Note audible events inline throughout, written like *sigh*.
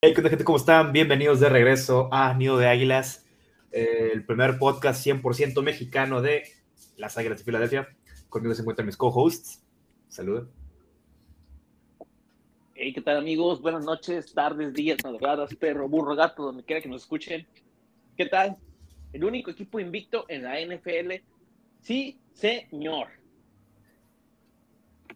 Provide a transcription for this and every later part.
Hey, ¿qué gente? ¿Cómo están? Bienvenidos de regreso a Nido de Águilas, eh, el primer podcast 100% mexicano de las Águilas de Filadelfia. Conmigo se encuentran mis co-hosts. Saludos. Hey, ¿qué tal amigos? Buenas noches, tardes, días, madrugadas, perro, burro, gato, donde quiera que nos escuchen. ¿Qué tal? El único equipo invicto en la NFL. Sí, señor.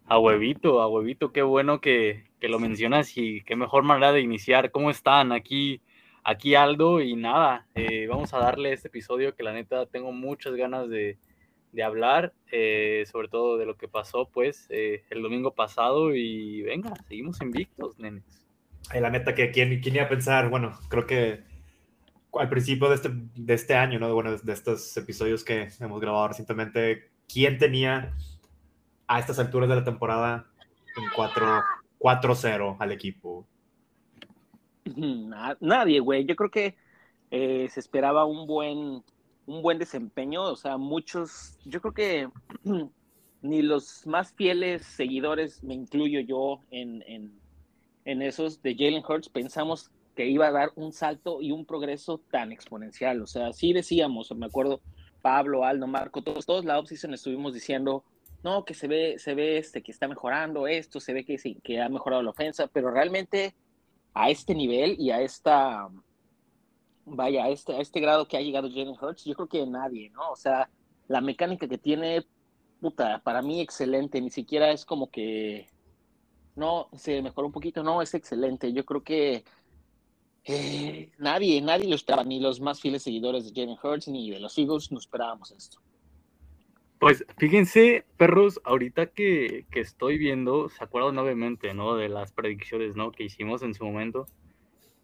A huevito, a huevito, qué bueno que, que lo mencionas y qué mejor manera de iniciar. ¿Cómo están? Aquí, aquí Aldo y nada, eh, vamos a darle este episodio que la neta tengo muchas ganas de, de hablar, eh, sobre todo de lo que pasó pues eh, el domingo pasado y venga, seguimos invictos, nenes. la neta que quién, quién iba a pensar, bueno, creo que al principio de este, de este año, ¿no? Bueno, de estos episodios que hemos grabado recientemente, ¿quién tenía a estas alturas de la temporada en cuatro 4-0 al equipo. Nadie, güey. Yo creo que eh, se esperaba un buen, un buen desempeño. O sea, muchos, yo creo que *clears throat* ni los más fieles seguidores, me incluyo yo en, en, en esos de Jalen Hurts, pensamos que iba a dar un salto y un progreso tan exponencial. O sea, sí decíamos, me acuerdo, Pablo, Aldo, Marco, todos, todos la offseason estuvimos diciendo no, que se ve, se ve este, que está mejorando esto, se ve que, sí, que ha mejorado la ofensa, pero realmente a este nivel y a esta, vaya, a este, a este grado que ha llegado Jalen Hurts, yo creo que nadie, ¿no? O sea, la mecánica que tiene, puta, para mí excelente, ni siquiera es como que, no, se mejoró un poquito, no, es excelente, yo creo que eh, nadie, nadie lo esperaba, ni los más fieles seguidores de Jalen Hurts, ni de los Eagles, no esperábamos esto. Pues fíjense, perros, ahorita que, estoy viendo, se acuerdan obviamente, ¿no? De las predicciones, ¿no? Que hicimos en su momento.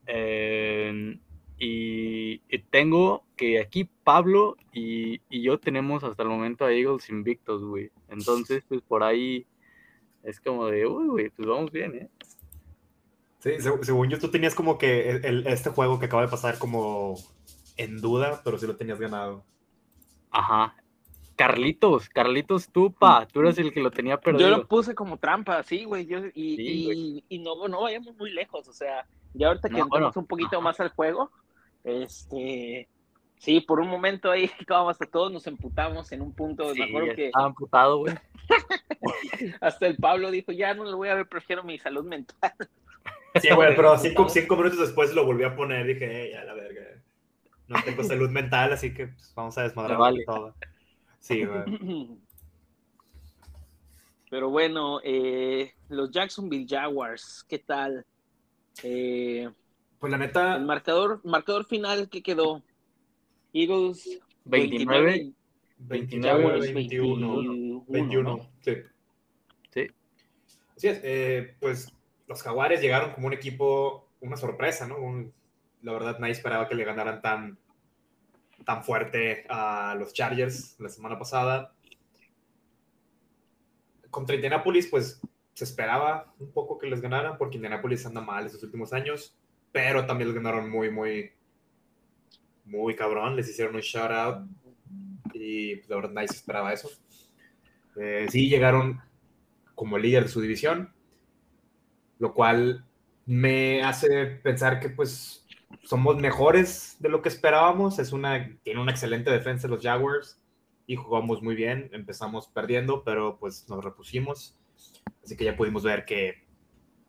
Em, y, tengo que aquí Pablo y, yo tenemos hasta el momento a Eagles invictos, güey. Entonces, pues por ahí es como de, uy, güey, pues vamos bien, ¿eh? Sí, según yo, tú tenías como que este juego que acaba de pasar como en duda, pero sí lo tenías ganado. Ajá, Carlitos, Carlitos, tú, pa, tú eres el que lo tenía perdido. Yo lo puse como trampa, sí, güey, y, y, no, no vayamos muy lejos, o sea, ya ahorita que entramos un poquito más al juego, este, sí, por un momento ahí, *laughs* hasta todos nos emputamos en un punto, sí, me acuerdo que... Estaba emputado, güey. *laughs* hasta el Pablo dijo, ya no lo voy a ver, prefiero mi salud mental. Sí, güey, pero *laughs* cinco, cinco, minutos después lo volví a poner, dije, ya la verga, no tengo salud mental, así que pues, vamos a desmadrar todo. Sí, *clears throat* Pero bueno, eh, los Jacksonville Jaguars, ¿qué tal? Eh, pues la neta. El marcador, marcador final, ¿qué quedó? Eagles 29. 29, 21. 21. Sí. Sí. Así es. Eh, pues los Jaguares llegaron como un equipo, una sorpresa, ¿no? la verdad, nadie esperaba que le ganaran tan, tan fuerte a los Chargers la semana pasada. Contra Indianapolis, pues se esperaba un poco que les ganaran, porque Indianapolis anda mal estos últimos años, pero también les ganaron muy, muy, muy cabrón. Les hicieron un shout out y pues, la verdad nadie se esperaba eso. Eh, sí llegaron como líder de su división, lo cual me hace pensar que pues somos mejores de lo que esperábamos. Es una, tiene una excelente defensa los Jaguars y jugamos muy bien. Empezamos perdiendo, pero pues nos repusimos. Así que ya pudimos ver que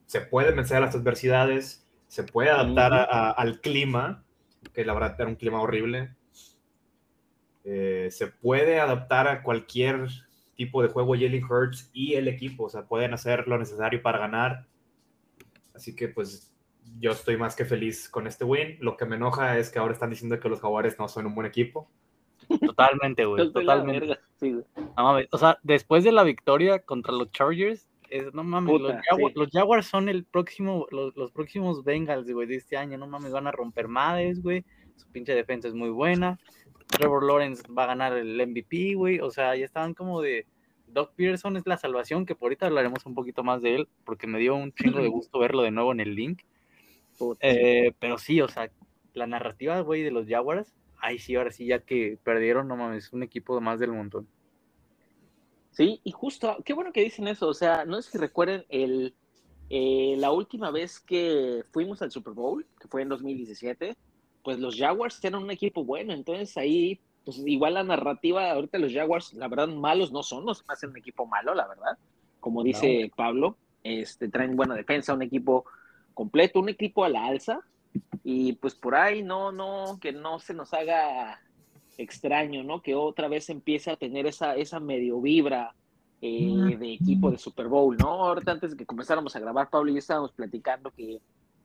se puede vencer a las adversidades, se puede adaptar al clima, que la verdad era un clima horrible. Eh, se puede adaptar a cualquier tipo de juego Jalen Hurts y el equipo, o sea, pueden hacer lo necesario para ganar. Así que pues yo estoy más que feliz con este win. Lo que me enoja es que ahora están diciendo que los Jaguares no son un buen equipo. Totalmente, güey. totalmente. o sea, después de la victoria contra los Chargers, no mames, los, Jaguars, son el próximo, los, próximos Bengals, güey, de este año. No mames, van a romper madres, güey. Su pinche defensa es muy buena. Trevor Lawrence va a ganar el MVP, güey. O sea, ya estaban como de. Doc Peterson es la salvación, que por ahorita hablaremos un poquito más de él, porque me dio un chingo de *laughs* gusto verlo de nuevo en el link. Eh, pero sí, o sea, la narrativa, güey, de los Jaguars, ahí sí, ahora sí, ya que perdieron, no mames, un equipo más del montón. Sí, y justo, qué bueno que dicen eso, o sea, no es que recuerden el, eh, la última vez que fuimos al Super Bowl, que fue en 2017, pues los Jaguars eran un equipo bueno, entonces ahí, pues igual la narrativa, ahorita los Jaguars, la verdad, malos no son, no se hacen un equipo malo, la verdad, como dice Pablo, este, traen buena defensa, un equipo completo, un equipo a la alza, y pues por ahí no, no, que no se nos haga extraño, ¿no? Que otra vez empiece a tener esa, esa medio vibra eh, de equipo de Super Bowl, ¿no? Ahorita antes de que comenzáramos a grabar, Pablo y yo estábamos platicando que,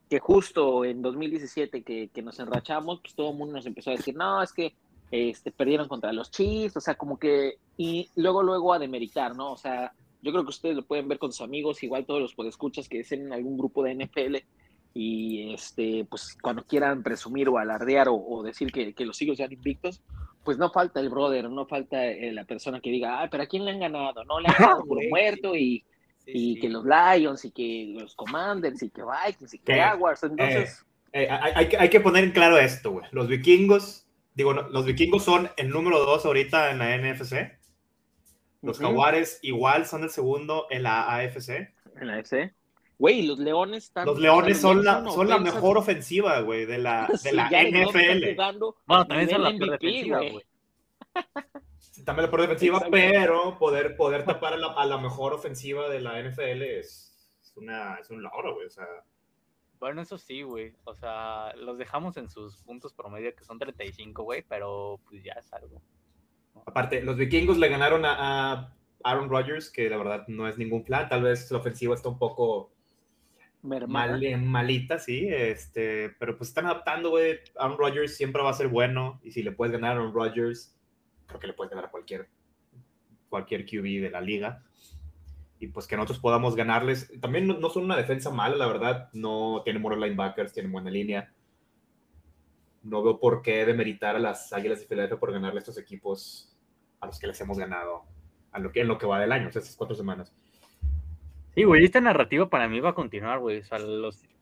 que justo en 2017 que, que nos enrachamos, pues todo el mundo nos empezó a decir, no, es que este, perdieron contra los Chiefs, o sea, como que, y luego, luego a demeritar, ¿no? O sea, yo creo que ustedes lo pueden ver con sus amigos, igual todos los podescuchas que estén en algún grupo de NFL, y este, pues cuando quieran presumir o alardear o, decir que, que, los Eagles sean invictos, pues no falta el brother, no falta eh, la persona que diga, ah, pero ¿a quién le han ganado? No, le han ganado *laughs* por muerto y, y que los Lions y que los Commanders y que Vikings y que Jaguars, entonces... Eh, hay, hay, que poner en claro esto, güey. Los vikingos, digo, los vikingos son el número dos ahorita en la NFC. Los Jaguares igual son el segundo en la AFC. En la AFC. Güey, los Leones están. Los Leones son, la, son la mejor ofensiva, güey, de la, *laughs* de la NFL. Bueno, también son la peor defensiva, güey. también la peor defensiva, pero poder, poder tapar a la, a la, mejor ofensiva de la NFL es, es, una, es un logro, güey. O sea. Bueno, eso sí, güey. O sea, los dejamos en sus puntos promedio, que son 35, güey, pero pues ya es algo. Aparte, los vikingos le ganaron a, a Aaron Rodgers, que la verdad no es ningún plan. Tal vez la ofensiva está un poco Mal, malita, sí, este, pero pues están adaptando, güey. Aaron Rodgers siempre va a ser bueno y si le puedes ganar a Aaron Rodgers, creo que le puedes ganar a cualquier, cualquier QB de la liga. Y pues que nosotros podamos ganarles. También no, son una defensa mala, la verdad. No tienen buenos linebackers, tienen buena línea. No veo por qué demeritar a las Águilas de Filadelfia por ganarle a estos equipos a los que les hemos ganado a lo que, en lo que va del año, o sea, esas cuatro semanas. Sí, güey, esta narrativa para mí va a continuar, güey. O sea,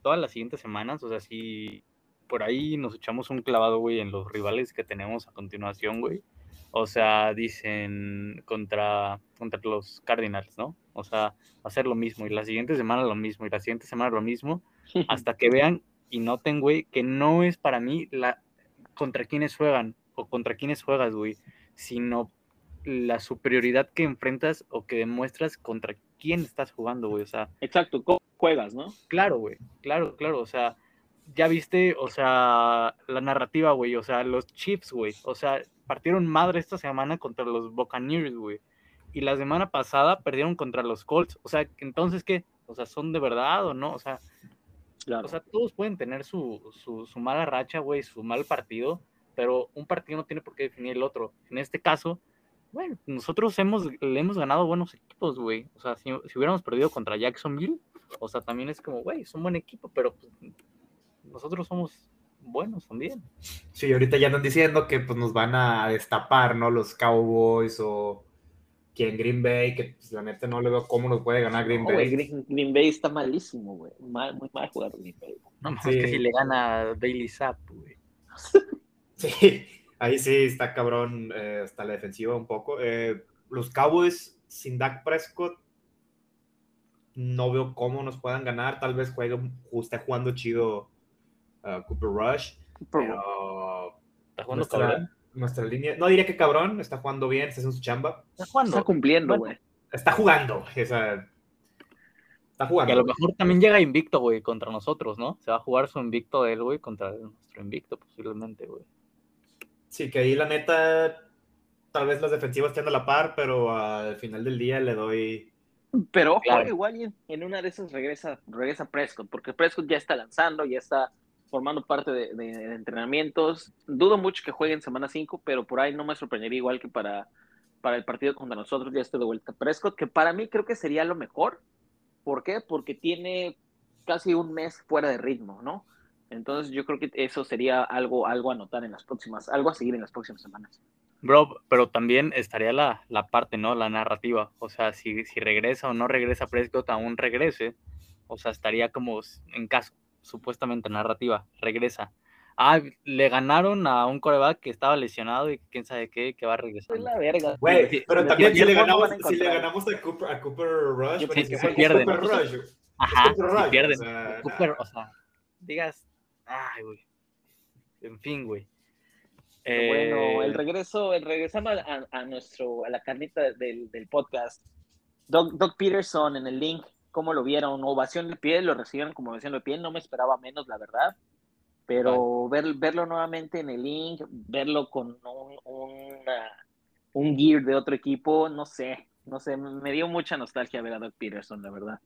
todas las siguientes semanas, o sea, si por ahí nos echamos un clavado, güey, en los rivales que tenemos a continuación, güey. O sea, dicen contra, contra los Cardinals, ¿no? O sea, va a ser lo mismo. Y la siguiente semana lo mismo. Y la siguiente semana lo mismo. *laughs* Hasta que vean y noten, güey, que no es para mí la contra quienes juegan o contra quienes juegas, güey, sino la superioridad que enfrentas o que demuestras contra quién estás jugando, güey, o sea. Exacto, ¿cómo juegas, no? Claro, güey, claro, claro, o sea, ya viste, o sea, la narrativa, güey, o sea, los Chiefs, güey, o sea, partieron madre esta semana contra los Buccaneers, güey, y la semana pasada perdieron contra los Colts, o sea, entonces, ¿qué? O sea, ¿son de verdad o no? O sea, o sea todos pueden tener su, su, su mala racha, güey, su mal partido, pero un partido no tiene por qué definir el otro. En este caso, bueno, nosotros hemos, le hemos ganado buenos equipos, güey. O sea, si, hubiéramos perdido contra Jacksonville, o sea, también es como, güey, es un buen equipo, pero pues, nosotros somos buenos también. Sí, ahorita ya andan diciendo que pues nos van a destapar, ¿no? Los Cowboys o quien Green Bay, que pues, la neta no le veo cómo nos puede ganar Green Bay. Green, Bay está malísimo, güey. Mal, muy mal jugar Green Bay. No, más que si le gana Bailey Zapp, güey. *laughs* sí. Ahí sí está cabrón eh, hasta la defensiva un poco. Eh, los Cowboys sin Dak Prescott no veo cómo nos puedan ganar. Tal vez juegue, esté jugando chido uh, Cooper Rush. Pero ¿Está jugando nuestra, nuestra, línea. No diría que cabrón, está jugando bien, está haciendo su chamba. Está jugando. Está cumpliendo, güey. Está jugando. está jugando. Que a lo mejor también llega invicto, güey, contra nosotros, ¿no? Se va a jugar su invicto de él, güey, contra nuestro invicto, posiblemente, güey. Sí, que ahí la neta, tal vez las defensivas estén a la par, pero al final del día le doy. Pero ojo, igual en una de esas regresa, regresa Prescott, porque Prescott ya está lanzando, ya está formando parte de, entrenamientos. Dudo mucho que juegue en semana 5, pero por ahí no me sorprendería igual que para, para el partido contra nosotros ya esté de vuelta Prescott, que para mí creo que sería lo mejor. ¿Por qué? Porque tiene casi un mes fuera de ritmo, ¿no? Entonces yo creo que eso sería algo, algo a notar en las próximas, algo a seguir en las próximas semanas. Bro, pero también estaría la, la parte, ¿no? La narrativa. O sea, si, si regresa o no regresa Prescott, aún regrese. O sea, estaría como en caso, supuestamente narrativa, regresa. Ah, le ganaron a un coreback que estaba lesionado y quién sabe qué, que va a regresar. Es la verga. Güey, pero también si le, ganamos, si le ganamos a Cooper, a Cooper Rush, pues, se pierde. Cooper Rush, Ajá, si pierden. O sea, Cooper, o sea, digas, ay, güey. En fin, güey. Bueno, el eh, regreso, el regresamos a, nuestro, a la carnita del, del podcast. Doug, Doug, Peterson en el link, ¿cómo lo vieron? Ovación de pie, lo recibieron como ovación de pie, no me esperaba menos, la verdad. Pero ver, verlo nuevamente en el link, verlo con un, un gear de otro equipo, no sé, no sé, me dio mucha nostalgia ver a Doug Peterson, la verdad.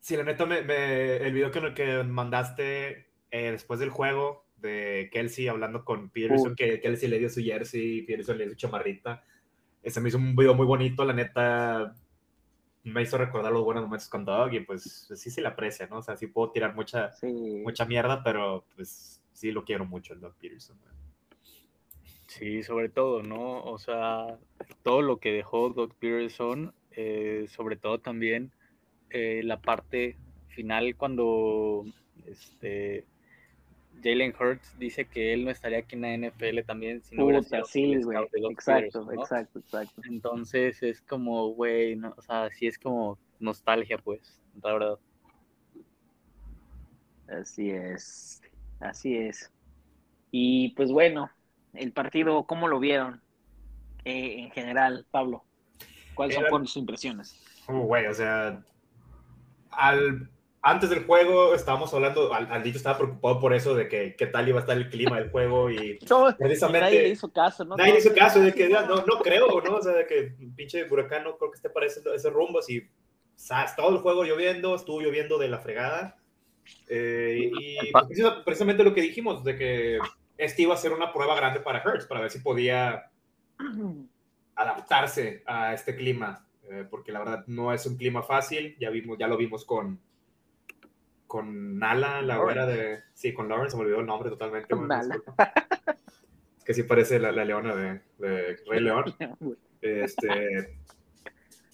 Sí, la neta, me, el video que, que mandaste eh, después del juego de Kelsey hablando con Peterson, que Kelsey le dio su jersey, Peterson le dio su chamarrita. Ese me hizo un video muy bonito, la neta, me hizo recordar los buenos momentos con Doug y pues, sí se le aprecia, ¿no? O sea, sí puedo tirar mucha, mucha mierda, pero pues sí lo quiero mucho el Doug Peterson. Sí, sobre todo, ¿no? O sea, todo lo que dejó Doug Peterson, eh, sobre todo también eh, la parte final cuando este Jalen Hurts dice que él no estaría aquí en la NFL también si no hubiera sido sí, Exacto, exacto, exacto. Entonces es como, güey, o sea, sí es como nostalgia, pues, la verdad. Así es, así es. Y pues bueno, el partido, ¿cómo lo vieron eh, en general, Pablo? ¿Cuáles son sus impresiones? Oh, güey, o sea, al, antes del juego estábamos hablando, Aldito estaba preocupado por eso, de que qué tal iba a estar el clima del juego y *laughs* precisamente... Nadie hizo caso, ¿no? Nadie hizo caso, de que no, no creo, ¿no? O sea, de que pinche huracán no creo que esté para ese, ese rumbo, así, o sea, todo el juego lloviendo, estuvo lloviendo de la fregada. Eh, y precisamente lo que dijimos, de que este iba a ser una prueba grande para Hertz, para ver si podía *clears throat* adaptarse a este clima, eh, porque la verdad no es un clima fácil, ya, vimos, ya lo vimos con, con Nala, la güera de... Sí, con Lauren, se me olvidó el nombre totalmente. es que sí parece la, leona de, Rey León. *laughs* Este,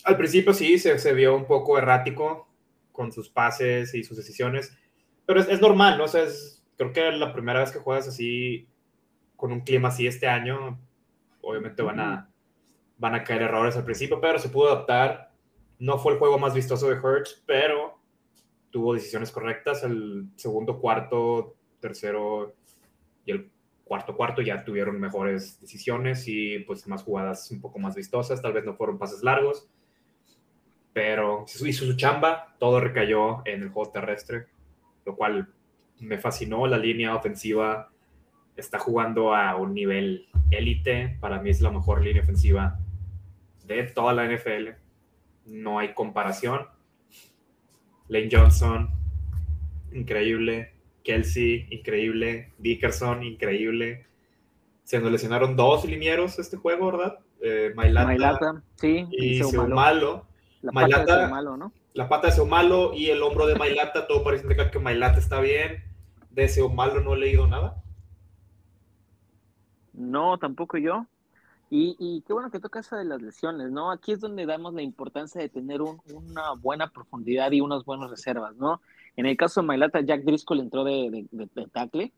al principio sí, se, se, vio un poco errático con sus pases y sus decisiones, pero es, es normal, ¿no? O sea, es, creo que la primera vez que juegas así, con un clima así este año, obviamente van a, van a caer errores al principio, pero se pudo adaptar. No fue el juego más vistoso de Hertz, pero tuvo decisiones correctas. El segundo, cuarto, tercero y el cuarto, cuarto ya tuvieron mejores decisiones y pues más jugadas un poco más vistosas. Tal vez no fueron pases largos, pero hizo su chamba. Todo recayó en el juego terrestre, lo cual me fascinó la línea ofensiva. Está jugando a un nivel élite. Para mí es la mejor línea ofensiva de toda la NFL. No hay comparación. Lane Johnson, increíble. Kelsey, increíble. Dickerson, increíble. Se nos lesionaron dos linieros este juego, ¿verdad? Eh, Mailata, sí, y Seumalo. La pata de Seumalo, ¿no? La pata de Seumalo y el hombro de Mailata, todo parece indicar que Mailata está bien de ese malo no he leído nada. No, tampoco yo. Y, qué bueno que toca eso de las lesiones, ¿no? Aquí es donde damos la importancia de tener una buena profundidad y unas buenas reservas, ¿no? En el caso de Mailata, Jack Driscoll entró de, de, tackle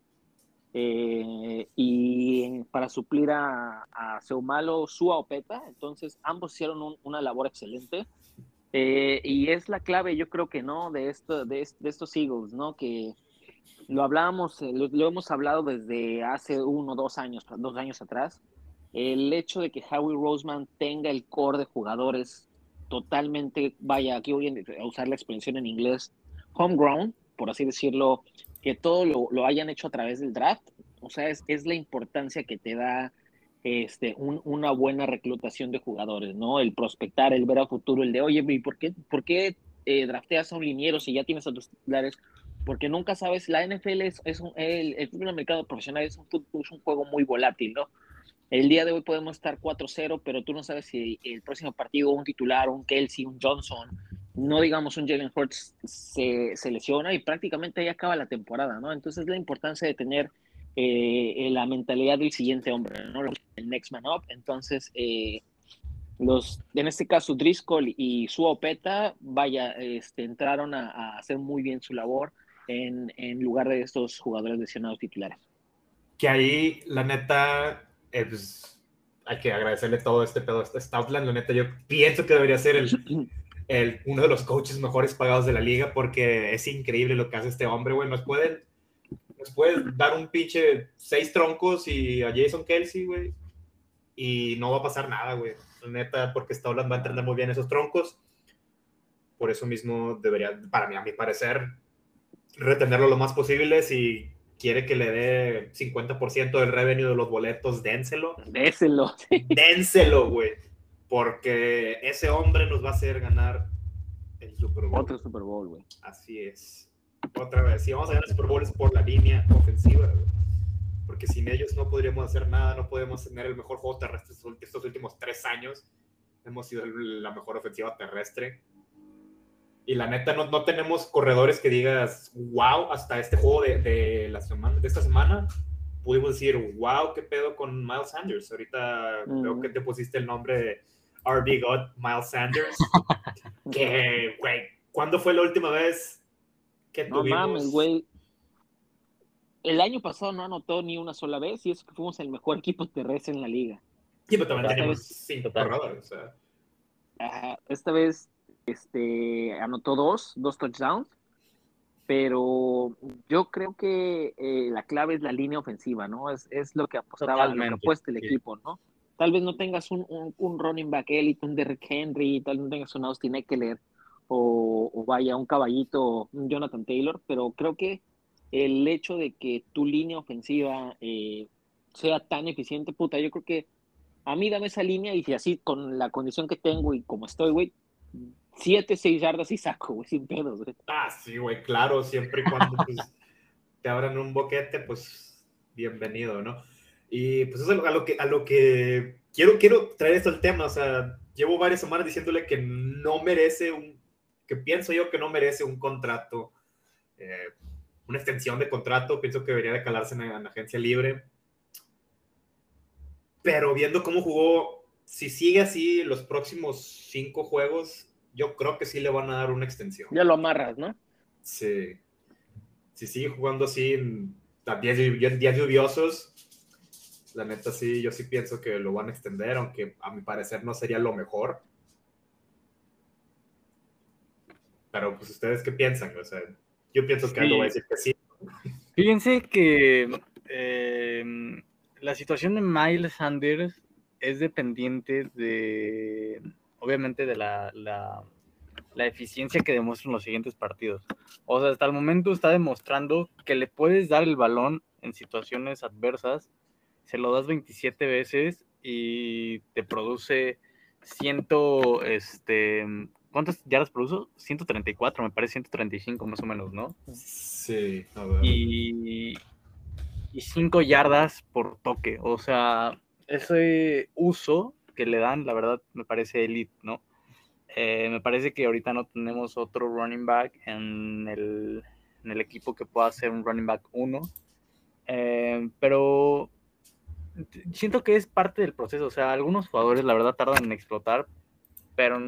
eh, y para suplir a, Seumalo, Sua Opeta, entonces ambos hicieron una labor excelente. Eh, y es la clave, yo creo que no, de, esto, de, de estos Eagles, ¿no? Que, lo hablábamos, eh, lo, hemos hablado desde hace uno, dos años, dos años atrás. El hecho de que Howie Roseman tenga el core de jugadores totalmente, vaya, aquí voy a usar la expresión en inglés, homegrown, por así decirlo, que todo lo, hayan hecho a través del draft. O sea, es, es la importancia que te da este, una buena reclutación de jugadores, ¿no? El prospectar, el ver a futuro, el de, oye, ¿y por qué, por qué eh, drafteas a un liniero si ya tienes a tus titulares? porque nunca sabes, la NFL es, es un, el, el profesional es un, es un juego muy volátil, ¿no? El día de hoy podemos estar 4-0, pero tú no sabes si el próximo partido un titular, un Kelsey, un Johnson, no digamos un Jalen Hurts se, se, lesiona y prácticamente ahí acaba la temporada, ¿no? Entonces la importancia de tener eh, la mentalidad del siguiente hombre, ¿no? El next man up. Entonces, eh, los, en este caso, Driscoll y su Opeta, vaya, este, entraron a, a hacer muy bien su labor en lugar de estos jugadores lesionados titulares. Que ahí, la neta, eh, pues, hay que agradecerle todo este pedo a Stoutland. La neta, yo pienso que debería ser el, el, uno de los coaches mejores pagados de la liga porque es increíble lo que hace este hombre, güey. Nos pueden, nos pueden dar un pinche seis troncos y a Jason Kelsey, güey. Y no va a pasar nada, güey. Neta, porque Stolan va a entrenar muy bien esos troncos. Por eso mismo debería, para mí, a mi parecer, retenerlo lo más posible. Si quiere que le dé 50% del revenue de los boletos, dénselo. Déselo. *laughs* Dénselo, güey porque ese hombre nos va a hacer ganar el Super Bowl. Otro Super Bowl, güey. Así es. Otra vez, si vamos a ganar el Super Bowl es por la línea ofensiva, güey. Porque sin ellos no podríamos hacer nada, no podemos tener el mejor juego terrestre estos últimos tres años. Hemos sido la mejor ofensiva terrestre. Y la neta, no, no tenemos corredores que digas, wow, hasta este juego de, de, la semana, de esta semana, pudimos decir, wow, qué pedo con Miles Sanders. Ahorita creo que te pusiste el nombre de RB God, Miles Sanders. *laughs* que, güey, ¿cuándo fue la última vez que tuvimos? No mames, güey. El año pasado no anotó ni una sola vez y es que fuimos el mejor equipo terrestre en la liga. Sí, pero también tenemos cinco corredores. esta vez este, anotó dos, dos touchdowns, pero yo creo que eh, la clave es la línea ofensiva, ¿no? Es, es lo que apostaba, lo que apuesta el equipo, ¿no? Tal vez no tengas un, un, running back elite, un Derrick Henry, tal vez no tengas un Austin Eckler o, o vaya un caballito, un Jonathan Taylor, pero creo que el hecho de que tu línea ofensiva eh, sea tan eficiente, puta, yo creo que a mí dame esa línea y si así con la condición que tengo y como estoy, güey, siete, seis yardas y saco, güey, sin pedos, güey. Ah, sí, güey, claro, siempre y cuando pues, te abran un boquete, pues bienvenido, ¿no? Y pues eso es a lo que, a lo que quiero, quiero traer esto al tema. O sea, llevo varias semanas diciéndole que no merece un, que pienso yo que no merece un contrato, eh, una extensión de contrato. Pienso que debería de calarse en, la agencia libre. Pero viendo cómo jugó, si sigue así los próximos cinco juegos, yo creo que sí le van a dar una extensión. Ya lo amarras, ¿no? Sí. Si sigue jugando así en días, días lluviosos, la neta sí, yo sí pienso que lo van a extender, aunque a mi parecer no sería lo mejor. Pero pues ustedes qué piensan, o sea, yo pienso que algo va a decir que sí. Fíjense que em, la situación de Miles Sanders es dependiente de, obviamente, de la, la, la, eficiencia que demuestran los siguientes partidos. O sea, hasta el momento está demostrando que le puedes dar el balón en situaciones adversas se lo das 27 veces y te produce ciento, este, ¿cuántas yardas produjo? 134, me parece 135 más o menos, ¿no? Sí, a ver. Y, y 5 yardas por toque, o sea, ese uso que le dan, la verdad, me parece elite, ¿no? Eh, me parece que ahorita no tenemos otro running back en el, en el equipo que pueda ser un running back 1. Eh, pero siento que es parte del proceso. O sea, algunos jugadores la verdad tardan en explotar, pero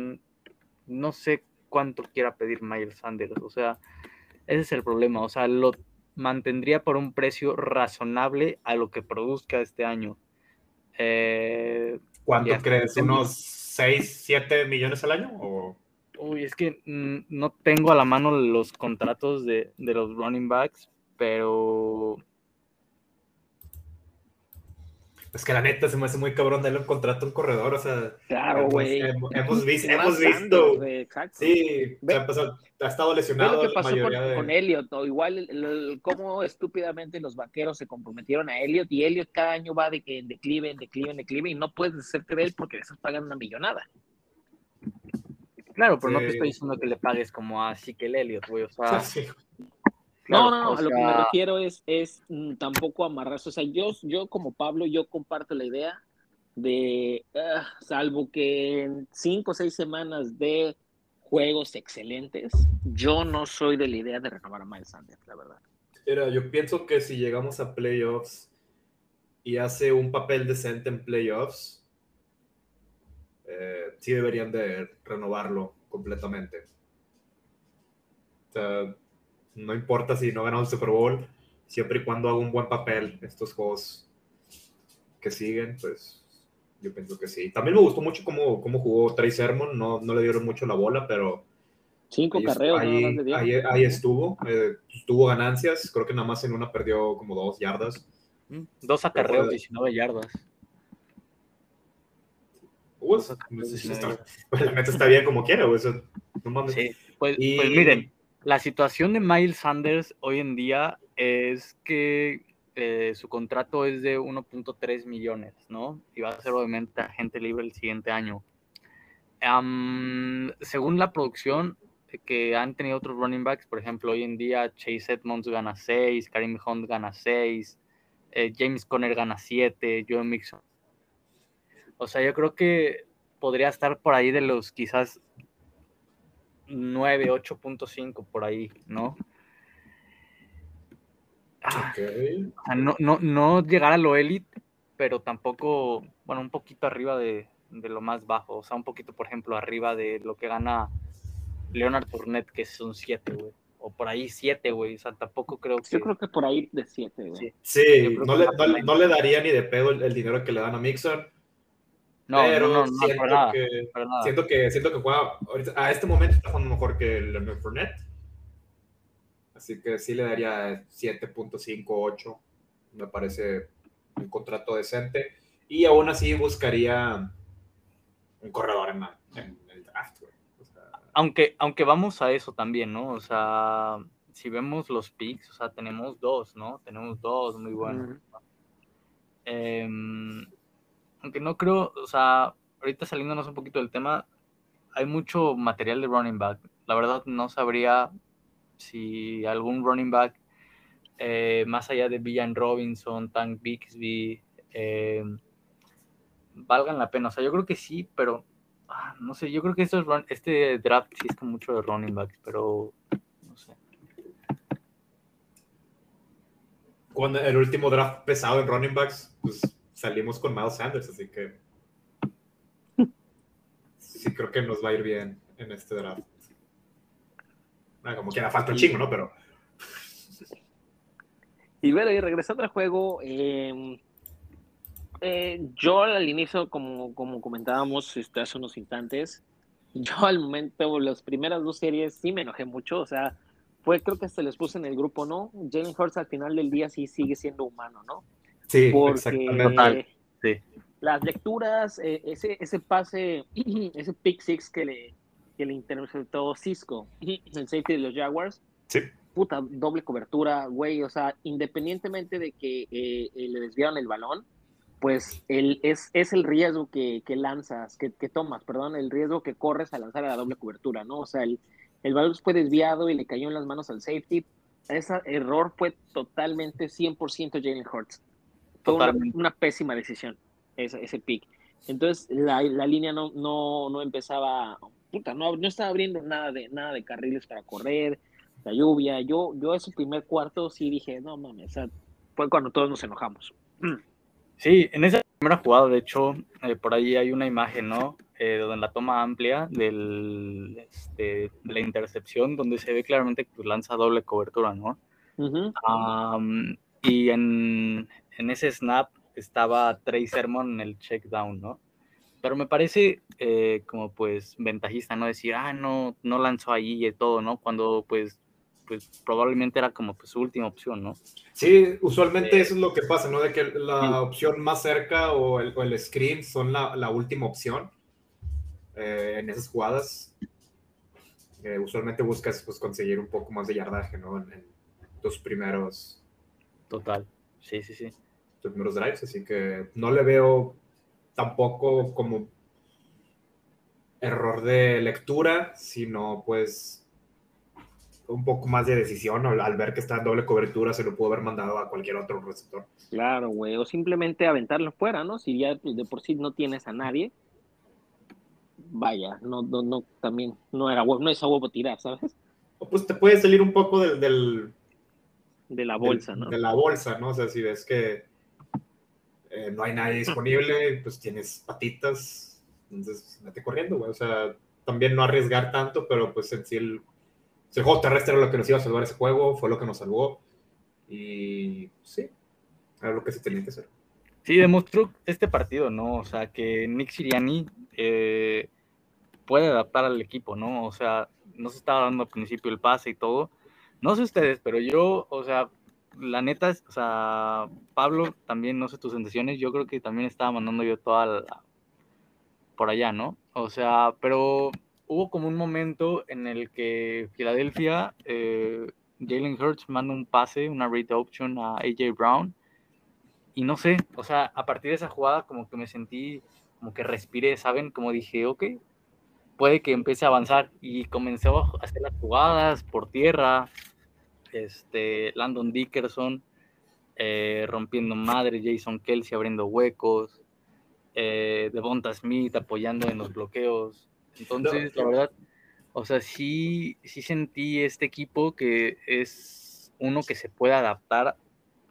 no sé cuánto quiera pedir Miles Sanders. O sea, ese es el problema. O sea, lo mantendría por un precio razonable a lo que produzca este año. Eh, ¿Cuánto crees? ¿Unos 6, 7 millones al año? O... Uy, es que no tengo a la mano los contratos de, de los running backs, pero Es que la neta se me hace muy cabrón darle un contrato a un corredor, o sea. Claro, güey. Hemos, visto, hemos visto. Sí, ha, estado lesionado. Lo que pasó con, Elliot, ¿no? Igual cómo estúpidamente los vaqueros se comprometieron a Elliot y Elliot cada año va de que en declive, en declive, en declive y no puedes hacerte de él porque le estás pagando una millonada. Claro, pero no te estoy diciendo que le pagues como a el Elliot, güey. O sea, *laughs* no, no, a lo que me refiero es, es mm, tampoco amarrarse. O sea, yo, yo como Pablo, yo comparto la idea de, ah, salvo que en cinco o seis semanas de juegos excelentes, yo no soy de la idea de renovar a Miles Sanders, la verdad. Mira, yo pienso que si llegamos a playoffs y hace un papel decente en playoffs, eh, sí deberían de renovarlo completamente. O sea, no importa si no ganamos el Super Bowl, siempre y cuando haga un buen papel estos juegos que siguen, pues Yo pienso que sí. También me gustó mucho cómo, cómo jugó Trey Sermon. No, no le dieron mucho la bola, pero. Cinco carreos. Ahí, ahí, estuvo. Eh, tuvo ganancias. Creo que nada más en una perdió como dos yardas. Mm, dos acarreos, 19 yardas. Pues, la neta está bien como quiera, güey. no mames. Sí, pues, pues miren, la situación de Miles Sanders hoy en día es que eh, su contrato es de 1.3 millones, ¿no? Y va a ser obviamente agente libre el siguiente año. según la producción que han tenido otros running backs, por ejemplo, hoy en día Chase Edmonds gana 6, Karim Hunt gana 6, eh, James Conner gana 7, Joe Mixon o sea, yo creo que podría estar por ahí de los quizás 9, 8.5 por ahí, ¿no? Ah, no, no, no llegar a lo elite, pero tampoco, bueno, un poquito arriba de, lo más bajo. O sea, un poquito, por ejemplo, arriba de lo que gana Leonard Fournette, que son 7, güey. O por ahí 7, güey. O sea, tampoco creo que. Yo creo que por ahí de 7, güey. Sí, no, le, no, le, daría ni de pedo el dinero que le dan a Mixon no, pero no, no, siento, que, siento, que, siento que juega a este momento está jugando mejor que el Leonard Fournette. Así que sí le daría 7.5, 8. Me parece un contrato decente. Y aún así buscaría un corredor en, el draft. aunque, aunque vamos a eso también, ¿no? O sea, si vemos los picks, o sea, tenemos dos, ¿no? Tenemos dos muy buenos. eh, aunque no creo, o sea, ahorita saliéndonos un poquito del tema, hay mucho material de running back. La verdad no sabría si algún running back, eh, más allá de Villan Robinson, Tank Bixby, eh, valgan la pena. O sea, yo creo que sí, pero ah, no sé, yo creo que esto es este draft sí es con mucho de running backs, pero no sé. Cuando el último draft pesado en running backs, pues salimos con Miles Sanders, así que *laughs* sí creo que nos va a ir bien en este draft. Ah, como que falta un chingo, ¿no? Pero. Y bueno, y regresando al juego, em, eh, yo al inicio, como, como comentábamos este, hace unos instantes, yo al momento, las primeras dos series sí me enojé mucho, o sea, fue creo que se les puse en el grupo, ¿no? Jalen Hurts al final del día sí sigue siendo humano, ¿no? Sí, porque Sí. Las lecturas, eh, ese, ese pase, *clears throat* ese pick six que le, que le interceptó Cisco, *clears throat* el safety de los Jaguars. Sí. Puta, doble cobertura, güey. O sea, independientemente de que eh, eh, le desviaron el balón, pues el, es, es el riesgo que, que lanzas, que, que, tomas, perdón, el riesgo que corres a lanzar a la doble cobertura, ¿no? O sea, el, el balón fue desviado y le cayó en las manos al safety. Ese error fue totalmente 100% Jalen Hurts una, pésima decisión, ese, ese pick. Entonces la, la línea no, no, no empezaba, puta, no, no estaba abriendo nada de, nada de carriles para correr, la lluvia. Yo, yo ese primer cuarto sí dije, no mames, fue cuando todos nos enojamos. *clears throat* Sí, en esa primera jugada, de hecho, eh, por ahí hay una imagen, ¿no? Eh, donde la toma amplia del, este, de la intercepción, donde se ve claramente que pues, lanza doble cobertura, ¿no? Y en, en ese snap estaba Trey Sermon en el check down, ¿no? Pero me parece eh, como pues ventajista, ¿no? Decir, ah, no, no lanzó ahí y todo, ¿no? Cuando pues, pues probablemente era como pues su última opción, ¿no? Sí, usualmente eso es lo que pasa, ¿no? De que la opción más cerca o el, o el screen son la, la última opción eh, en esas jugadas. Eh, usualmente buscas pues conseguir un poco más de yardaje, ¿no? En, en tus primeros. Total, sí, sí, sí primeros drives, así que no le veo tampoco como error de lectura, sino pues un poco más de decisión. Al ver que está en doble cobertura, se lo pudo haber mandado a cualquier otro receptor. Claro, güey, o simplemente aventarlo fuera, ¿no? Si ya de por sí no tienes a nadie, vaya, no, no, no también no era no es a huevo tirar, ¿sabes? O pues te puede salir un poco del, del de la bolsa, ¿no? De la bolsa, ¿no? O sea, si ves que eh, no hay nadie disponible, pues tienes patitas, entonces mete corriendo, güey. O sea, también no arriesgar tanto, pero pues en sí el, el juego terrestre era lo que nos iba a salvar ese juego, fue lo que nos salvó. Y sí, era lo que se tenía que hacer. Sí, demostró este partido, ¿no? O sea, que Nick Siriani eh, puede adaptar al equipo, ¿no? O sea, no se estaba dando al principio el pase y todo. No sé ustedes, pero yo, o sea, la neta, o sea, Pablo, también no sé tus sensaciones, yo creo que también estaba mandando yo toda por allá, ¿no? O sea, pero hubo como un momento en el que Filadelfia, eh, Jalen Hurts manda un pase, una rate option a AJ Brown, y no sé, o sea, a partir de esa jugada como que me sentí, como que respiré, ¿saben? Como dije, ok, puede que empiece a avanzar, y comenzó a hacer las jugadas por tierra, este, Landon Dickerson eh, rompiendo madre, Jason Kelsey abriendo huecos, eh, Devonta Smith apoyando en los bloqueos. Entonces, la verdad, o sea, sí, sí sentí este equipo que es uno que se puede adaptar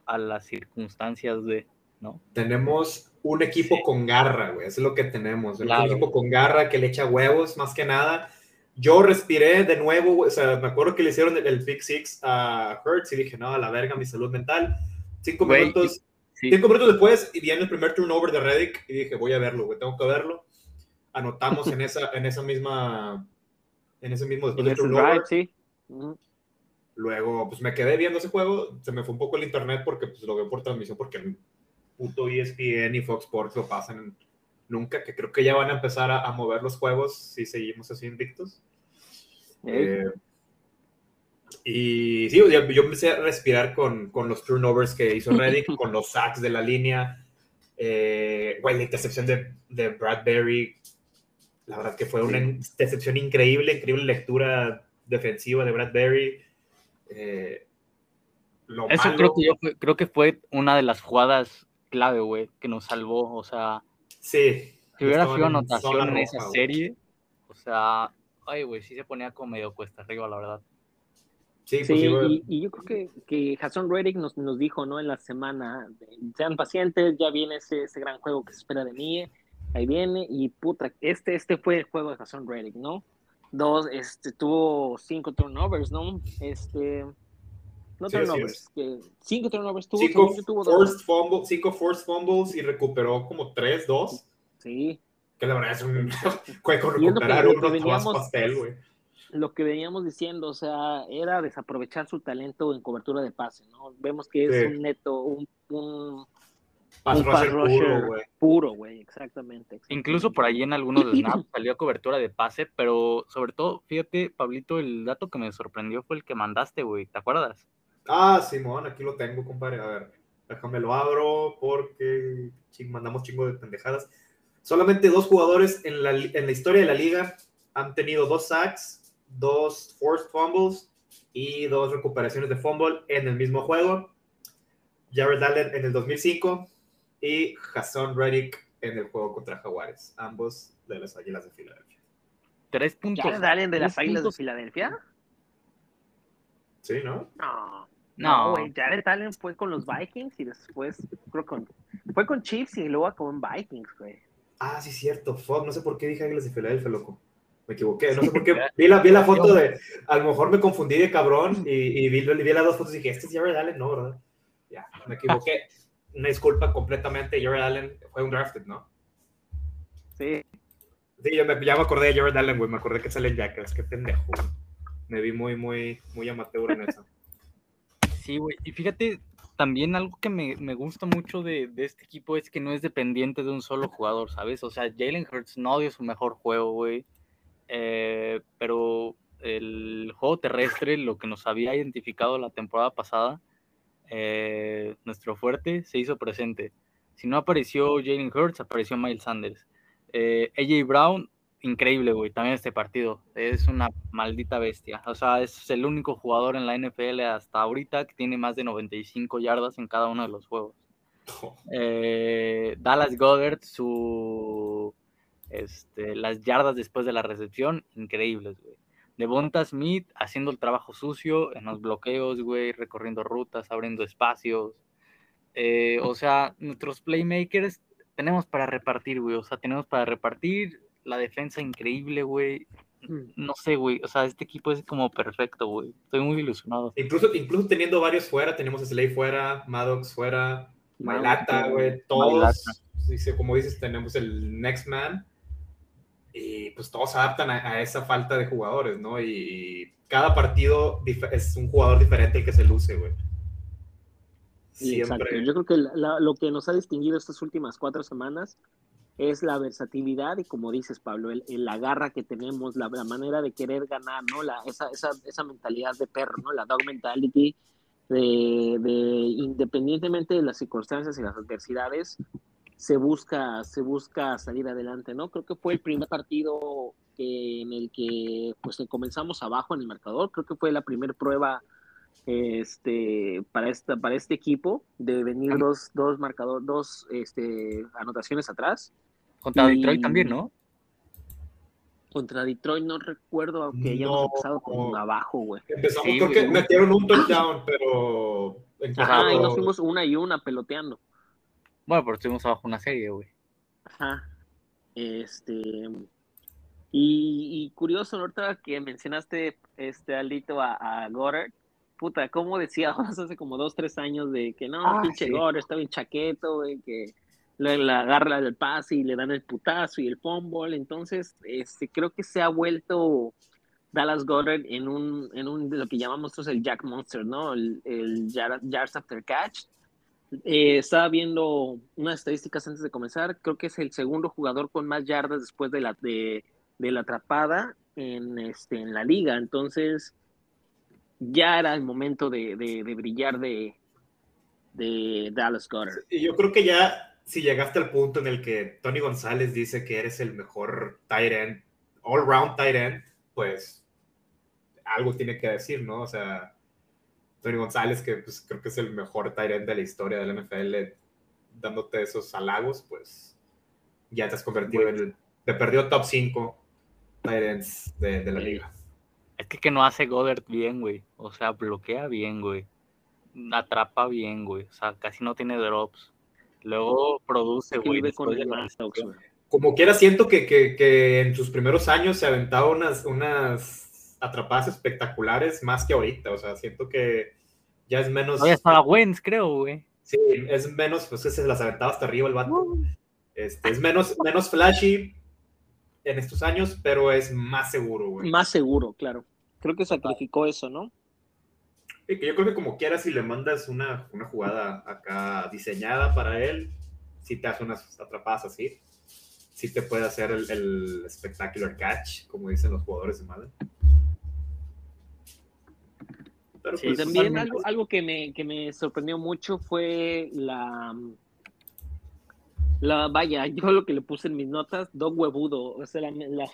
a las circunstancias de, ¿no? Tenemos un equipo con garra, güey, eso es lo que tenemos. Un equipo con garra que le echa huevos más que nada. Yo respiré de nuevo, o sea, me acuerdo que le hicieron el, Big Six a Hertz y dije, no, a la verga, mi salud mental. Cinco minutos, cinco minutos después y viene el primer turnover de Reddick y dije, voy a verlo, güey, tengo que verlo. Anotamos en esa, en esa misma, en ese mismo después del turnover. sí. Luego, pues me quedé viendo ese juego, se me fue un poco el internet porque pues, lo veo por transmisión porque el puto ESPN y Fox Sports lo pasan nunca, que creo que ya van a empezar a, mover los juegos si seguimos así invictos. Eh, y sí, yo, empecé a respirar con, con, los turnovers que hizo Reddick, *laughs* con los sacks de la línea, eh, la intercepción de, de Bradbury, la verdad que fue una intercepción increíble, increíble lectura defensiva de Bradbury. Eh, Eso creo que yo creo que fue una de las jugadas clave, güey, que nos salvó. O sea, sí. Si hubiera sido anotación en esa serie, o sea, ay, güey, sí se ponía como medio cuesta arriba, la verdad. Sí, pues y, yo creo que, que Hassan Reddick nos, nos dijo, ¿no? En la semana, sean pacientes, ya viene ese, ese gran juego que se espera de mí, ahí viene, y puta, este, este fue el juego de Hassan Reddick, ¿no? Dos, este, tuvo cinco turnovers, ¿no? Este, no turnovers, que cinco turnovers tuvo. Cinco, tuvo forced fumbles, cinco forced fumbles y recuperó como tres, dos. Sí. Que la verdad es un *laughs* juego recuperar uno más pastel, güey. Lo que veníamos diciendo, o sea, era desaprovechar su talento en cobertura de pase, ¿no? Vemos que es un neto, un, un Pass, puro, güey. Puro, güey, exactamente, Incluso por ahí en algunos *clears throat* snaps salió a cobertura de pase, pero sobre todo, fíjate, Pablito, el dato que me sorprendió fue el que mandaste, güey, ¿te acuerdas? Ah, Simón, aquí lo tengo, compadre. A ver, déjame lo abro porque mandamos chingo de pendejadas. Solamente dos jugadores en la, en la historia de la liga han tenido dos sacks, dos forced fumbles y dos recuperaciones de fumble en el mismo juego. Jared Allen en el 2005 y Hassan Reddick en el juego contra Jaguares, ambos de las Águilas de Filadelfia. Tres puntos. ¿Jared Allen de las Águilas de Filadelfia? Sí, ¿no? No. No, güey, Jared Allen fue con los Vikings y después creo con fue con Chiefs y luego con Vikings, güey. Ah, sí, cierto. Fuck, no sé por qué dije Águilas de Filadelfia, loco. Me equivoqué. No sé por qué. *laughs* Vi la, vi la foto de. A lo mejor me confundí de cabrón y, vi, vi, las dos fotos y dije, este es Jared Allen, no, ¿verdad? Ya, me equivoqué *laughs* una disculpa completamente. Jared Allen fue un drafted, ¿no? Sí. Sí, yo me, ya me acordé de Jared Allen, güey. Me acordé que sale en Jackers. Qué pendejo. Me vi muy, muy, muy amateur en eso. Sí, güey. Y fíjate, también algo que me, me gusta mucho de, de, este equipo es que no es dependiente de un solo jugador, ¿sabes? O sea, Jalen Hurts no dio su mejor juego, güey. Eh, pero el juego terrestre, lo que nos había identificado la temporada pasada, eh, nuestro fuerte, se hizo presente. Si no apareció Jalen Hurts, apareció Miles Sanders. Eh, AJ Brown, increíble, güey, también este partido. Es una maldita bestia. O sea, es el único jugador en la NFL hasta ahorita que tiene más de 95 yardas en cada uno de los juegos. *laughs* Eh, Dallas Goddard, su, este, las yardas después de la recepción, increíbles, güey. Devonta Smith haciendo el trabajo sucio en los bloqueos, güey, recorriendo rutas, abriendo espacios. Eh, o sea, nuestros playmakers tenemos para repartir, güey. O sea, tenemos para repartir la defensa increíble, güey. Mm. No sé, güey. O sea, este equipo es como perfecto, güey. Estoy muy ilusionado. Incluso, incluso teniendo varios fuera, tenemos a Slay fuera, Maddox fuera, Mailata, güey, todos, como dices, tenemos el Next Man y pues todos se adaptan a, esa falta de jugadores, ¿no? Y, cada partido es un jugador diferente el que se luce, güey. Siempre. Yo creo que lo que nos ha distinguido estas últimas cuatro semanas es la versatilidad y como dices Pablo, el, la garra que tenemos, la, manera de querer ganar, ¿no? La, esa, esa, esa mentalidad de perro, ¿no? La dog mentality, de, de, independientemente de las circunstancias y las adversidades, se busca, se busca salir adelante, ¿no? Creo que fue el primer partido en el que pues comenzamos abajo en el marcador, creo que fue la primera prueba este, para, esta, para este equipo de venir dos, dos marcadores, dos este, anotaciones atrás. Contra Detroit también, ¿no? Contra Detroit no recuerdo, aunque hayamos empezado con abajo, güey. Empezamos, creo que metieron un touchdown, pero... Ajá, y nos fuimos una y una peloteando. Bueno, pero estuvimos abajo una serie, güey. Ajá. Este... Y, y curioso, ahorita que mencionaste, este, Alito, a, a Goddard, puta, como decía *laughs* hace como dos, tres años de que no, ah, pinche Goddard está bien chaqueto, güey, que le, agarra el pase y le dan el putazo y el fumble. Entonces, este, creo que se ha vuelto Dallas Goddard en un, en un de lo que llamamos nosotros el Jack Monster, ¿no? El, el yards after catch. Eh, estaba viendo unas estadísticas antes de comenzar. Creo que es el segundo jugador con más yardas después de la, de, de la atrapada en, este, en la liga. Entonces, ya era el momento de, de, brillar de, de Dallas Goddard. Yo creo que ya si llegaste al punto en el que Tony González dice que eres el mejor tight end, all round tight end, pues algo tiene que decir, ¿no? O sea, Tony González, que pues, creo que es el mejor tight end de la historia del NFL, dándote esos halagos, pues ya te has convertido en el. Te perdió top 5 tight ends de, de la liga. Es que, que no hace Goddard bien, güey. O sea, bloquea bien, güey. Atrapa bien, güey. O sea, casi no tiene drops. Luego produce, güey. Como quiera, siento que, que, en sus primeros años se aventaba unas, unas atrapadas espectaculares más que ahorita. O sea, siento que ya es menos. Todavía estaba Wentz, creo, güey. Sí, es menos, pues se las aventaba hasta arriba el vato. Este, es menos, menos flashy en estos años, pero es más seguro, güey. Más seguro, claro. Creo que sacrificó eso, ¿no? Que yo creo que como quieras, si le mandas una, una jugada acá diseñada para él, si te hace unas atrapadas así, si te puede hacer el, el spectacular catch, como dicen los jugadores de Madden. Pero sí, pues, también algo, algo que, me, que me sorprendió mucho fue la, la, vaya, *laughs* yo lo que le puse en mis notas, Dog Huevudo, o sea, la, la,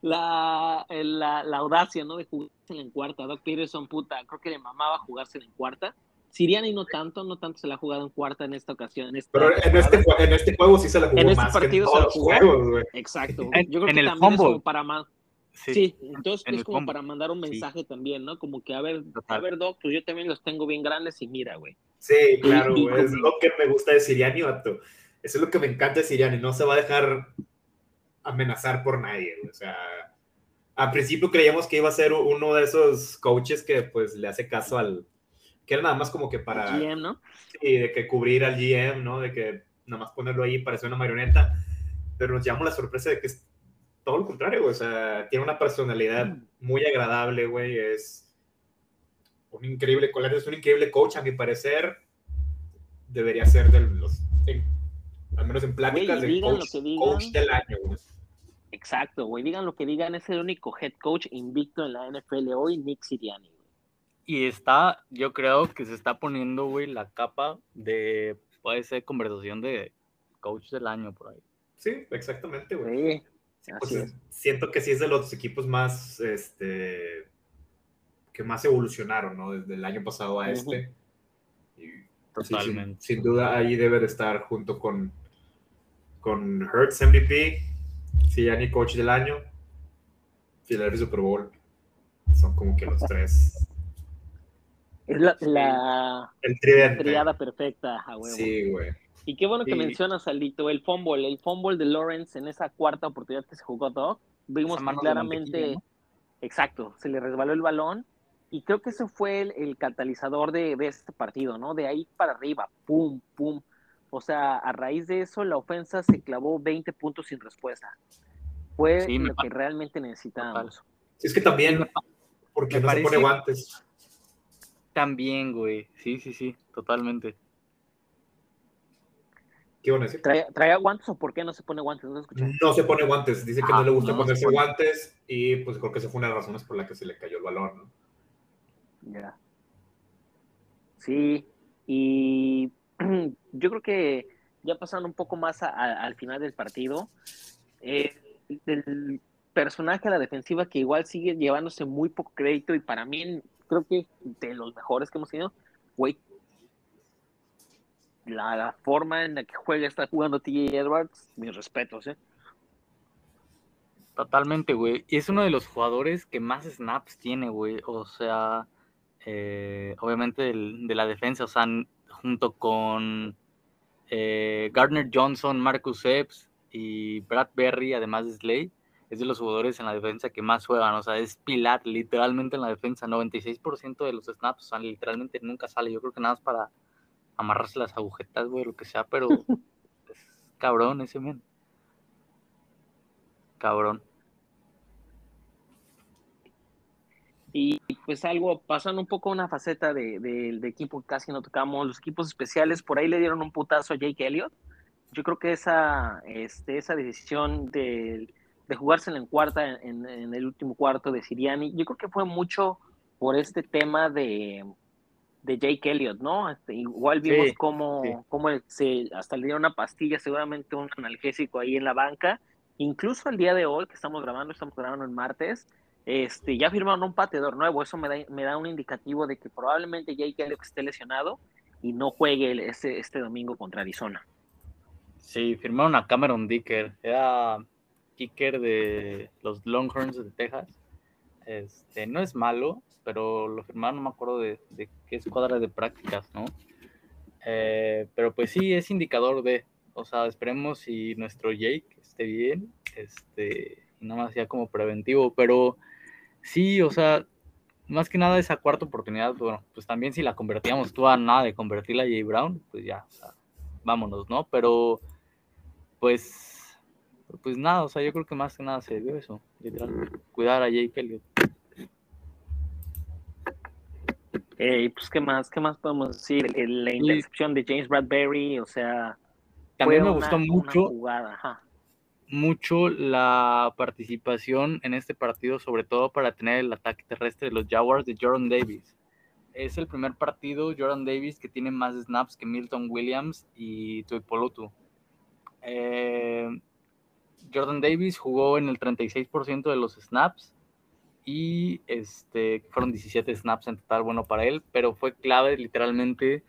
la, la, audacia, ¿no? De jugarse en cuarta. Doc Peterson, puta, creo que le mamaba jugarse en cuarta. Siriani no tanto, no tanto se la ha jugado en cuarta en esta ocasión. Pero en este, en este juego sí se la jugó en este partido se la jugó. Juegos, Exacto. Yo creo que también es como para más. Sí, entonces es como para mandar un mensaje también, ¿no? Como que, a ver, a ver, Doc, pues yo también los tengo bien grandes y mira, güey. Sí, claro, güey. Es lo que me gusta de Siriani, vato. Eso es lo que me encanta de Siriani. No se va a dejar amenazar por nadie. O sea, al principio creíamos que iba a ser uno de esos coaches que pues le hace caso al, que era nada más como que para... GM, ¿no? Sí, de que cubrir al GM, ¿no? De que nada más ponerlo ahí parece una marioneta, pero nos llamó la sorpresa de que es todo lo contrario, güey. o sea, tiene una personalidad mm. muy agradable, güey, es un increíble, es un increíble coach, a mi parecer, debería ser de los, al menos en pláticas, del coach, coach del año, güey. Exacto, güey. Digan lo que digan, es el único head coach invicto en la NFL hoy, Nick Siriani. Y está, yo creo que se está poniendo, güey, la capa de, puede ser conversación de coach del año por ahí. Sí, exactamente, güey. Sí, pues, siento que sí es de los equipos más, este, que más evolucionaron, ¿no? Desde el año pasado a este. Totalmente. sin, duda ahí debe de estar junto con, con Hertz MVP, ni coach del año, Philadelphia Super Bowl. Son como que los tres. Es la, el triada perfecta, Sí, güey. Y qué bueno que mencionas, Alito, el fumble, el fumble de Lawrence en esa cuarta oportunidad que se jugó todo. Vimos claramente, exacto, se le resbaló el balón y creo que ese fue el, catalizador de, este partido, ¿no? De ahí para arriba, pum, pum. O sea, a raíz de eso, la ofensa se clavó 20 puntos sin respuesta. Fue lo que realmente necesitábamos. Es que también, porque no se pone guantes. También, güey. Sí, sí, sí, totalmente. ¿Qué van a decir? ¿Traía, guantes o por qué no se pone guantes? No, se pone guantes. Dice que no ah, le gusta ponerse guantes y pues creo que esa fue una de las razones por la que se le cayó el balón, ¿no? Ya. Sí, y *clears throat* yo creo que ya pasando un poco más al final del partido, eh, el personaje a la defensiva que igual sigue llevándose muy poco crédito y para mí creo que de los mejores que hemos tenido, güey, la, forma en la que juega, está jugando TJ Edwards, mis respetos, ¿eh? Totalmente, güey. Y es uno de los jugadores que más snaps tiene, güey. O sea, eh, obviamente de la defensa, o sea, junto con eh, Gardner Johnson, Marcus Epps y Brad Berry, además de Slay, es de los jugadores en la defensa que más juegan, o sea, es pilar literalmente en la defensa, 96% de los snaps, o sea, literalmente nunca sale, yo creo que nada más para amarrarse las agujetas, güey, lo que sea, pero *laughs* es cabrón ese men. Cabrón. Y pues algo, pasando un poco una faceta de, de, equipo que casi no tocamos, los equipos especiales, por ahí le dieron un putazo a Jake Elliott. Yo creo que esa, este, esa decisión de, de jugársela en cuarta, en, en, el último cuarto de Siriani, yo creo que fue mucho por este tema de, de Jake Elliott, ¿no? Este, igual vimos cómo, cómo se, hasta le dieron una pastilla, seguramente un analgésico ahí en la banca. Incluso el día de hoy, que estamos grabando, estamos grabando el martes, este, ya firmaron un pateador nuevo, eso me da, un indicativo de que probablemente Jake Elliott esté lesionado y no juegue este, este domingo contra Arizona. Sí, firmaron a Cameron Dicker, era kicker de los Longhorns de Texas. Este, no es malo, pero lo firmaron, no me acuerdo de, de qué escuadra de prácticas, ¿no? Eh, pero pues sí, es indicador de, o sea, esperemos si nuestro Jake esté bien, este, nada más ya como preventivo, pero Sí, o sea, más que nada esa cuarta oportunidad, bueno, pues también si la convertíamos tú a nada de convertirla a Jay Brown, pues ya, o sea, vámonos, ¿no? Pero, pues, pues nada, o sea, yo creo que más que nada se dio eso, literal, cuidar a Jay Elliott. Eh, pues, ¿qué más? ¿Qué más podemos decir? La intercepción de James Bradbury, o sea... También me gustó mucho. Jugada, ajá mucho la participación en este partido, sobre todo para tener el ataque terrestre de los Jaguars de Jordan Davis. Es el primer partido Jordan Davis que tiene más snaps que Milton Williams y Tuipolutu. Eh, Jordan Davis jugó en el 36% de los snaps y este, fueron 17 snaps en total, bueno para él, pero fue clave literalmente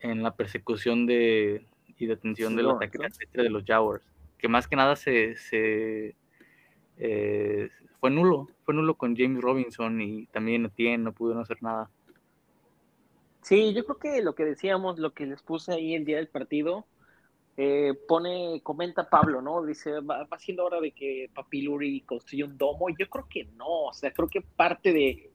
en la persecución de, y detención del ataque terrestre de los Jaguars que más que nada se, eh, fue nulo, fue nulo con James Robinson y también Etienne no pudieron hacer nada. Sí, yo creo que lo que decíamos, lo que les puse ahí el día del partido, eh, pone, comenta Pablo, ¿no? Dice, va, siendo hora de que Papiluri construya un domo. Yo creo que no, o sea, creo que parte de,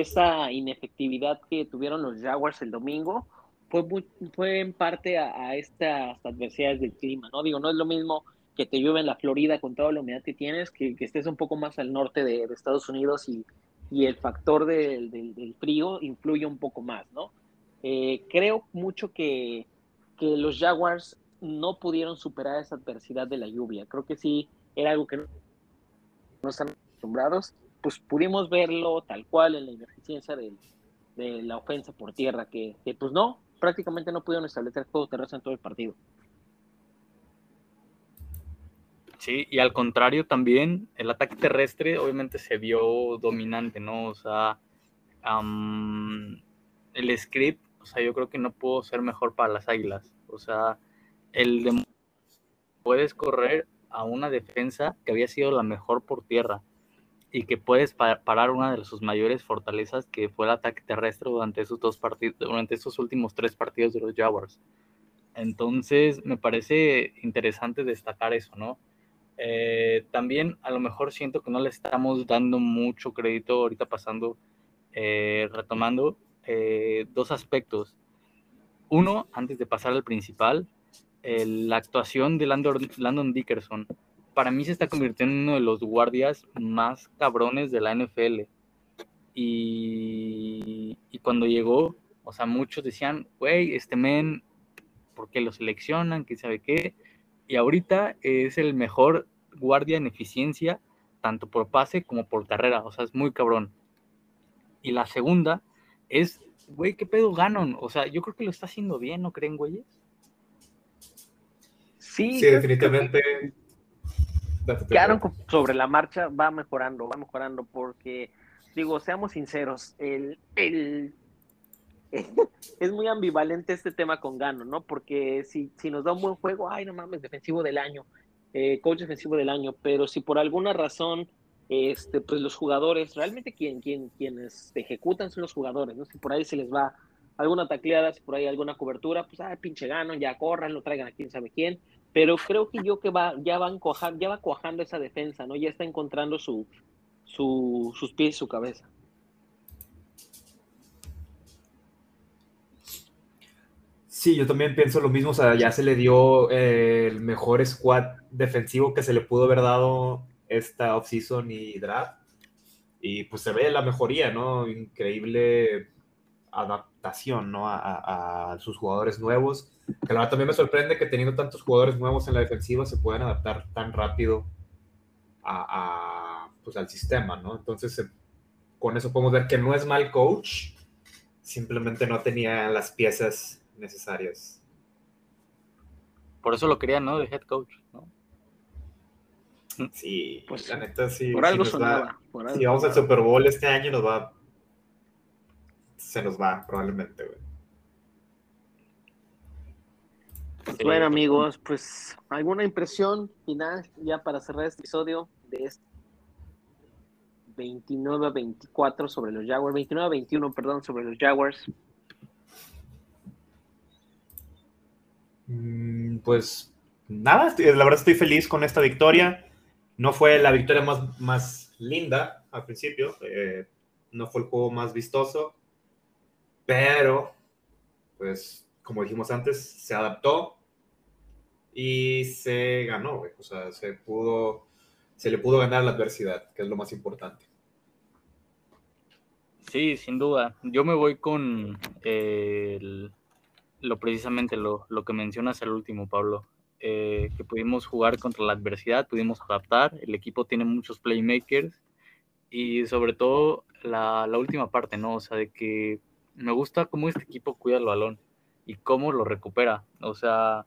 esa inefectividad que tuvieron los Jaguars el domingo fue, fue en parte a, a, estas adversidades del clima, ¿no? Digo, no es lo mismo que te llueve en la Florida con toda la humedad que tienes, que, estés un poco más al norte de, Estados Unidos y, el factor del frío influye un poco más, ¿no? Eh, creo mucho que, los Jaguars no pudieron superar esa adversidad de la lluvia. Creo que sí era algo que no, están acostumbrados. Pues pudimos verlo tal cual en la ineficiencia de, la ofensa por tierra, que, que pues no, prácticamente no pudieron establecer juego terrestre en todo el partido. Sí, y al contrario también, el ataque terrestre obviamente se vio dominante, ¿no? O sea, el script, o sea, yo creo que no pudo ser mejor para las águilas. O sea, el de puedes correr a una defensa que había sido la mejor por tierra y que puedes parar una de sus mayores fortalezas que fue el ataque terrestre durante esos dos partidos, durante esos últimos tres partidos de los Jaguars. Entonces, me parece interesante destacar eso, ¿no? Eh, también a lo mejor siento que no le estamos dando mucho crédito ahorita pasando eh, retomando eh, dos aspectos. Uno, antes de pasar al principal, la actuación de Landon, Dickerson. Para mí se está convirtiendo en uno de los guardias más cabrones de la NFL. Y, y cuando llegó, o sea, muchos decían, güey, este men, ¿por qué lo seleccionan? ¿Quién sabe qué? Y ahorita es el mejor guardia en eficiencia, tanto por pase como por carrera. O sea, es muy cabrón. Y la segunda es, güey, ¿qué pedo Ganon? O sea, yo creo que lo está haciendo bien, ¿no creen, güeyes? Sí, sí definitivamente. Ganon sobre la marcha va mejorando, va mejorando, porque, digo, seamos sinceros, el, el *laughs* es muy ambivalente este tema con Gano, ¿no? Porque si, si nos da un buen juego, ay, no mames, defensivo del año, eh, coach defensivo del año, pero si por alguna razón, este, pues los jugadores, realmente quien, quien, quienes ejecutan son los jugadores, ¿no? Si por ahí se les va alguna tacleada, si por ahí alguna cobertura, pues, ay, pinche Gano, ya corran, lo traigan a quién sabe quién, pero creo que yo que va, ya van cuajando, ya va cuajando esa defensa, ¿no? Ya está encontrando su, su, sus pies y su cabeza. Sí, yo también pienso lo mismo. O sea, ya se le dio eh, el mejor squad defensivo que se le pudo haber dado esta offseason y draft. Y pues se ve la mejoría, ¿no? Increíble adaptación, ¿no? A, sus jugadores nuevos. Que la verdad también me sorprende que teniendo tantos jugadores nuevos en la defensiva se puedan adaptar tan rápido a, pues, al sistema, ¿no? Entonces, eh, con eso podemos ver que no es mal coach, simplemente no tenía las piezas necesarias. Por eso lo querían, ¿no? De head coach, ¿no? Sí, pues la neta sí. Por algo si, si vamos al Super Bowl este año nos va. Se nos va, probablemente, güey. Bueno, amigos, pues alguna impresión final ya para cerrar este episodio de este 29 a 24 sobre los Jaguars, 29 a 21, perdón, sobre los Jaguars. Pues nada, la verdad estoy feliz con esta victoria. No fue la victoria más, más linda al principio, eh, no fue el juego más vistoso, pero pues como dijimos antes, se adaptó y se ganó, o sea, se pudo, se le pudo ganar la adversidad, que es lo más importante. Sí, sin duda. Yo me voy con el lo precisamente lo, lo que mencionas al último, Pablo, eh, que pudimos jugar contra la adversidad, pudimos adaptar, el equipo tiene muchos playmakers y sobre todo la, la, última parte, ¿no? O sea, de que me gusta cómo este equipo cuida el balón y cómo lo recupera. O sea,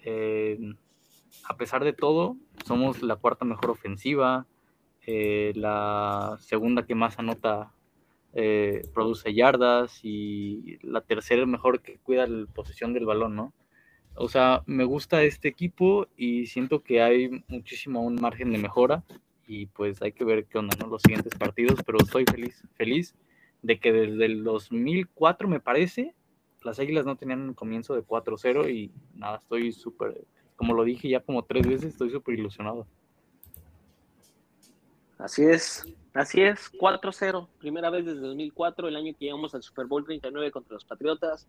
eh, a pesar de todo, somos la cuarta mejor ofensiva, eh, la segunda que más anota eh, produce yardas y la tercera mejor que cuida la posesión del balón, ¿no? O sea, me gusta este equipo y siento que hay muchísimo un margen de mejora y pues hay que ver qué onda, ¿no? Los siguientes partidos, pero estoy feliz, feliz de que desde el 2004 me parece, las Águilas no tenían un comienzo de 4-0 y nada, estoy súper, como lo dije ya como tres veces, estoy súper ilusionado. Así es, Así es, 4-0, primera vez desde 2004, el año que llegamos al Super Bowl 39 contra los Patriotas.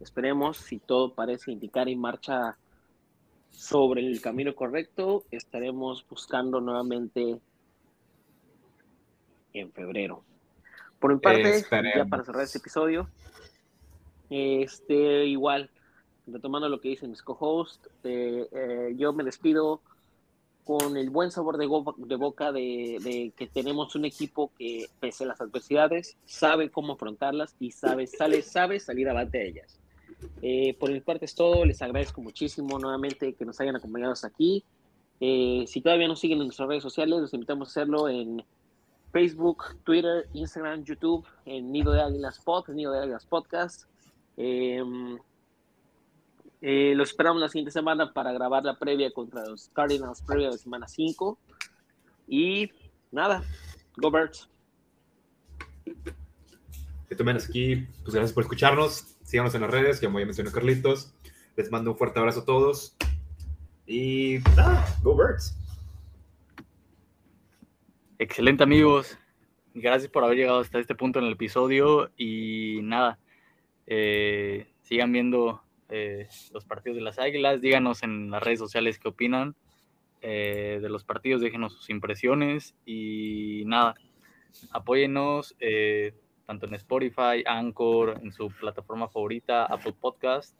Esperemos, si todo parece indicar y marcha sobre el camino correcto, estaremos buscando nuevamente en febrero. Por mi parte, ya para cerrar este episodio, este igual, retomando lo que dicen mis co-hosts, eh, eh, yo me despido con el buen sabor de, boca de, que tenemos un equipo que, pese a las adversidades, sabe cómo afrontarlas y sabe, sale, sabe salir adelante de ellas. Eh, por mi parte es todo, les agradezco muchísimo nuevamente que nos hayan acompañado hasta aquí. Eh, si todavía no siguen en nuestras redes sociales, los invitamos a hacerlo en Facebook, Twitter, Instagram, YouTube, en Nido de Águilas Pod, Nido de Águilas Podcast. Eh, eh, lo esperamos la siguiente semana para grabar la previa contra los Cardinals, previa de semana 5. Y nada, go Birds. menos aquí, pues gracias por escucharnos. Síganos en las redes, como ya mencionó Carlitos. Les mando un fuerte abrazo a todos. Y nada, go Birds. Excelente amigos. gracias por haber llegado hasta este punto en el episodio y nada, eh, sigan viendo eh, los partidos de las Águilas, díganos en las redes sociales qué opinan de los partidos, déjenos sus impresiones y nada, apóyenos tanto en Spotify, Anchor, en su plataforma favorita, Apple Podcast.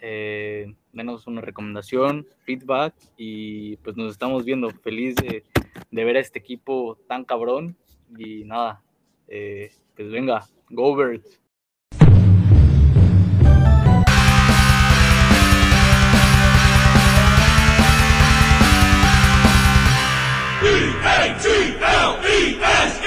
denos una recomendación, feedback y pues nos estamos viendo. Feliz de, de ver a este equipo tan cabrón y nada, eh, pues venga, go Birds. B A G L E S.